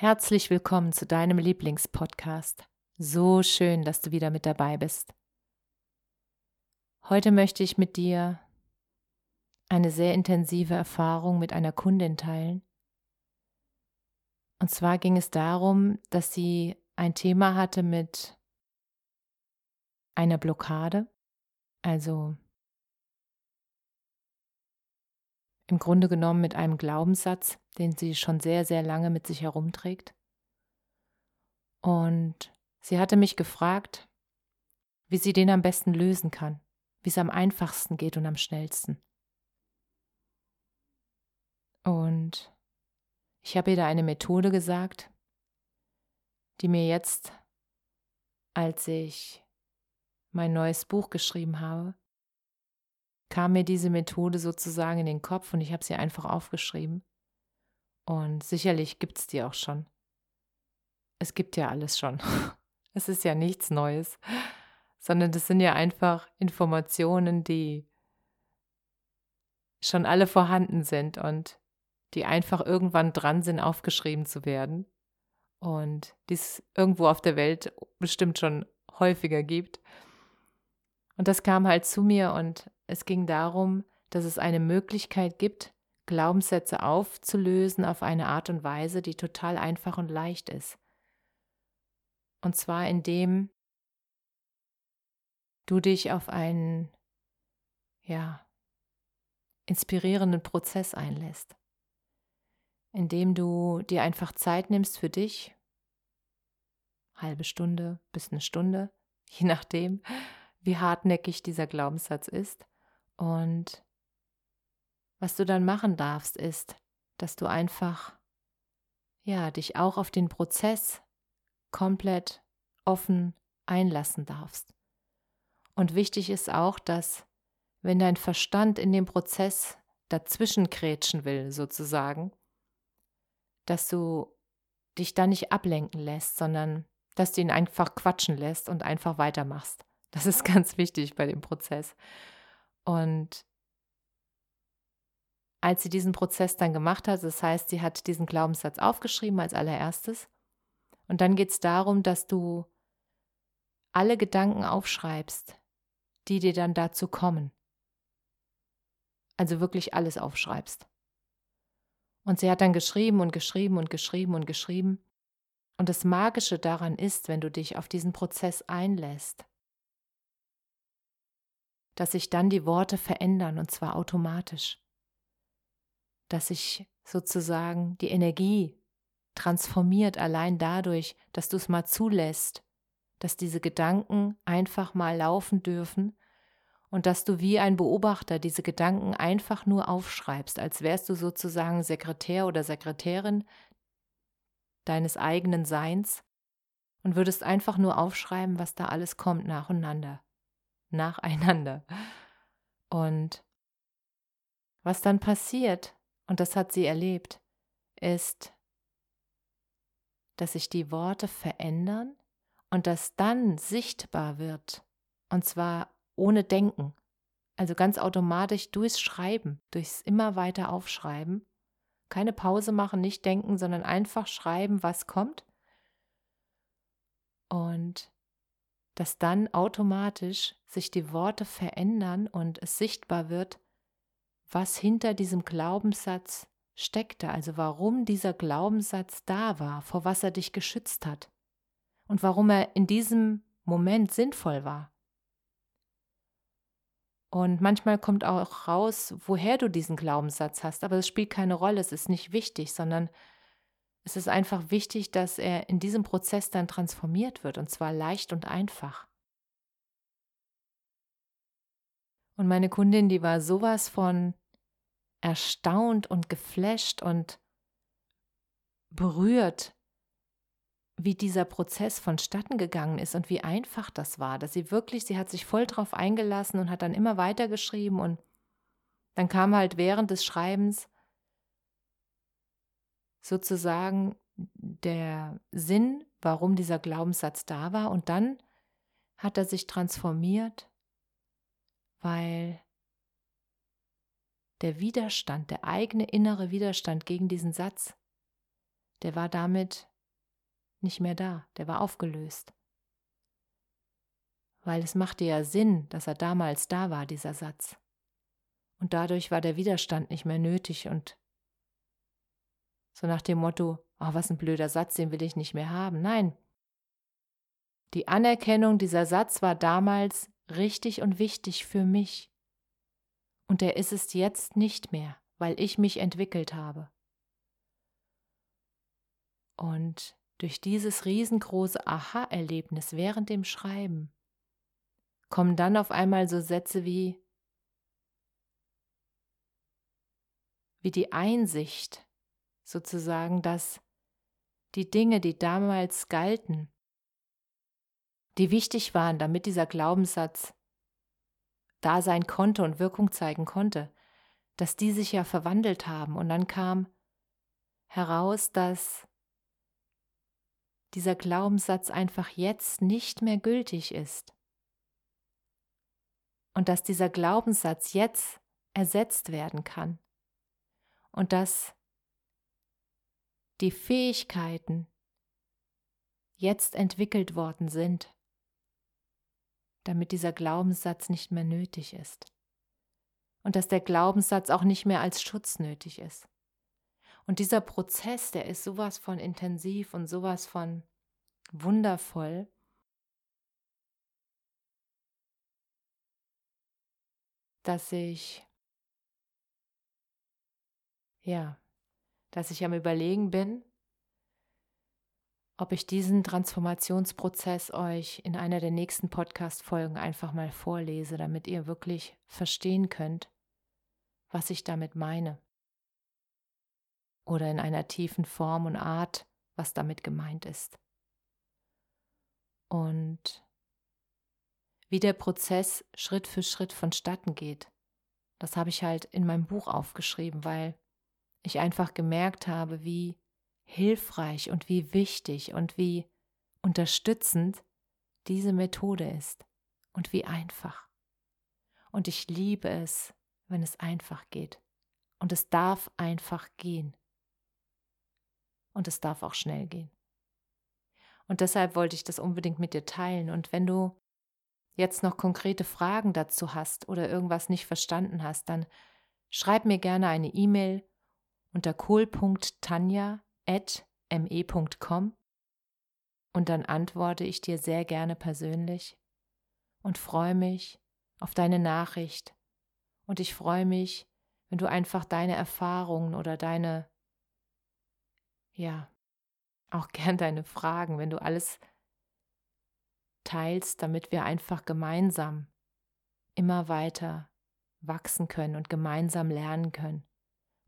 Herzlich willkommen zu deinem Lieblingspodcast. So schön, dass du wieder mit dabei bist. Heute möchte ich mit dir eine sehr intensive Erfahrung mit einer Kundin teilen. Und zwar ging es darum, dass sie ein Thema hatte mit einer Blockade, also im Grunde genommen mit einem Glaubenssatz, den sie schon sehr, sehr lange mit sich herumträgt. Und sie hatte mich gefragt, wie sie den am besten lösen kann, wie es am einfachsten geht und am schnellsten. Und ich habe ihr da eine Methode gesagt, die mir jetzt, als ich mein neues Buch geschrieben habe, kam mir diese Methode sozusagen in den Kopf und ich habe sie einfach aufgeschrieben. Und sicherlich gibt es die auch schon. Es gibt ja alles schon. Es ist ja nichts Neues, sondern das sind ja einfach Informationen, die schon alle vorhanden sind und die einfach irgendwann dran sind, aufgeschrieben zu werden. Und die es irgendwo auf der Welt bestimmt schon häufiger gibt. Und das kam halt zu mir und es ging darum, dass es eine Möglichkeit gibt, Glaubenssätze aufzulösen auf eine Art und Weise, die total einfach und leicht ist. Und zwar indem du dich auf einen, ja, inspirierenden Prozess einlässt. Indem du dir einfach Zeit nimmst für dich, halbe Stunde bis eine Stunde, je nachdem, wie hartnäckig dieser Glaubenssatz ist, und was du dann machen darfst, ist, dass du einfach, ja, dich auch auf den Prozess komplett offen einlassen darfst. Und wichtig ist auch, dass wenn dein Verstand in dem Prozess dazwischen krätschen will, sozusagen, dass du dich da nicht ablenken lässt, sondern dass du ihn einfach quatschen lässt und einfach weitermachst. Das ist ganz wichtig bei dem Prozess. Und als sie diesen Prozess dann gemacht hat, das heißt, sie hat diesen Glaubenssatz aufgeschrieben als allererstes. Und dann geht es darum, dass du alle Gedanken aufschreibst, die dir dann dazu kommen. Also wirklich alles aufschreibst. Und sie hat dann geschrieben und geschrieben und geschrieben und geschrieben. Und das Magische daran ist, wenn du dich auf diesen Prozess einlässt, dass sich dann die Worte verändern und zwar automatisch. Dass sich sozusagen die Energie transformiert allein dadurch, dass du es mal zulässt, dass diese Gedanken einfach mal laufen dürfen und dass du wie ein Beobachter diese Gedanken einfach nur aufschreibst, als wärst du sozusagen Sekretär oder Sekretärin deines eigenen Seins und würdest einfach nur aufschreiben, was da alles kommt nacheinander nacheinander. Und was dann passiert, und das hat sie erlebt, ist, dass sich die Worte verändern und dass dann sichtbar wird, und zwar ohne Denken, also ganz automatisch durchs Schreiben, durchs immer weiter Aufschreiben, keine Pause machen, nicht denken, sondern einfach schreiben, was kommt. Und dass dann automatisch sich die Worte verändern und es sichtbar wird, was hinter diesem Glaubenssatz steckte, also warum dieser Glaubenssatz da war, vor was er dich geschützt hat und warum er in diesem Moment sinnvoll war. Und manchmal kommt auch raus, woher du diesen Glaubenssatz hast, aber es spielt keine Rolle, es ist nicht wichtig, sondern es ist einfach wichtig, dass er in diesem Prozess dann transformiert wird, und zwar leicht und einfach. Und meine Kundin, die war sowas von erstaunt und geflasht und berührt, wie dieser Prozess vonstatten gegangen ist und wie einfach das war, dass sie wirklich, sie hat sich voll drauf eingelassen und hat dann immer weitergeschrieben und dann kam halt während des Schreibens sozusagen der Sinn, warum dieser Glaubenssatz da war und dann hat er sich transformiert, weil der Widerstand, der eigene innere Widerstand gegen diesen Satz, der war damit nicht mehr da, der war aufgelöst. Weil es machte ja Sinn, dass er damals da war, dieser Satz. Und dadurch war der Widerstand nicht mehr nötig und so nach dem Motto, oh, was ein blöder Satz, den will ich nicht mehr haben. Nein. Die Anerkennung dieser Satz war damals richtig und wichtig für mich. Und er ist es jetzt nicht mehr, weil ich mich entwickelt habe. Und durch dieses riesengroße Aha-Erlebnis während dem Schreiben kommen dann auf einmal so Sätze wie wie die Einsicht sozusagen, dass die Dinge, die damals galten, die wichtig waren, damit dieser Glaubenssatz da sein konnte und Wirkung zeigen konnte, dass die sich ja verwandelt haben. Und dann kam heraus, dass dieser Glaubenssatz einfach jetzt nicht mehr gültig ist. Und dass dieser Glaubenssatz jetzt ersetzt werden kann. Und dass die Fähigkeiten jetzt entwickelt worden sind, damit dieser Glaubenssatz nicht mehr nötig ist. Und dass der Glaubenssatz auch nicht mehr als Schutz nötig ist. Und dieser Prozess, der ist sowas von intensiv und sowas von wundervoll. dass ich ja, dass ich am Überlegen bin, ob ich diesen Transformationsprozess euch in einer der nächsten Podcast-Folgen einfach mal vorlese, damit ihr wirklich verstehen könnt, was ich damit meine oder in einer tiefen Form und Art, was damit gemeint ist. Und wie der Prozess Schritt für Schritt vonstatten geht, das habe ich halt in meinem Buch aufgeschrieben, weil ich einfach gemerkt habe, wie hilfreich und wie wichtig und wie unterstützend diese Methode ist und wie einfach. Und ich liebe es, wenn es einfach geht. Und es darf einfach gehen und es darf auch schnell gehen. Und deshalb wollte ich das unbedingt mit dir teilen. Und wenn du jetzt noch konkrete Fragen dazu hast oder irgendwas nicht verstanden hast, dann schreib mir gerne eine E-Mail unter kohl.tanja.me.com und dann antworte ich dir sehr gerne persönlich und freue mich auf deine Nachricht. Und ich freue mich, wenn du einfach deine Erfahrungen oder deine ja, auch gern deine Fragen, wenn du alles teilst, damit wir einfach gemeinsam immer weiter wachsen können und gemeinsam lernen können.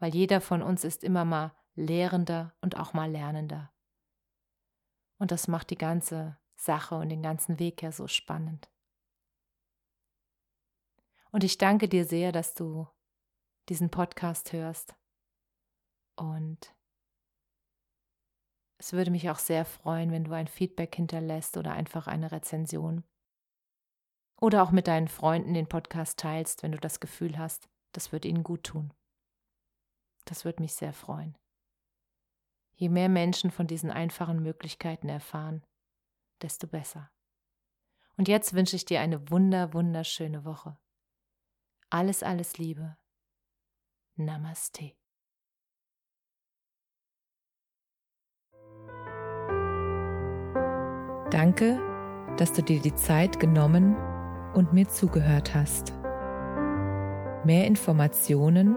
Weil jeder von uns ist immer mal Lehrender und auch mal Lernender. Und das macht die ganze Sache und den ganzen Weg ja so spannend. Und ich danke dir sehr, dass du diesen Podcast hörst. Und es würde mich auch sehr freuen, wenn du ein Feedback hinterlässt oder einfach eine Rezension. Oder auch mit deinen Freunden den Podcast teilst, wenn du das Gefühl hast, das wird ihnen gut tun. Das würde mich sehr freuen. Je mehr Menschen von diesen einfachen Möglichkeiten erfahren, desto besser. Und jetzt wünsche ich dir eine wunder, wunderschöne Woche. Alles, alles Liebe. Namaste. Danke, dass du dir die Zeit genommen und mir zugehört hast. Mehr Informationen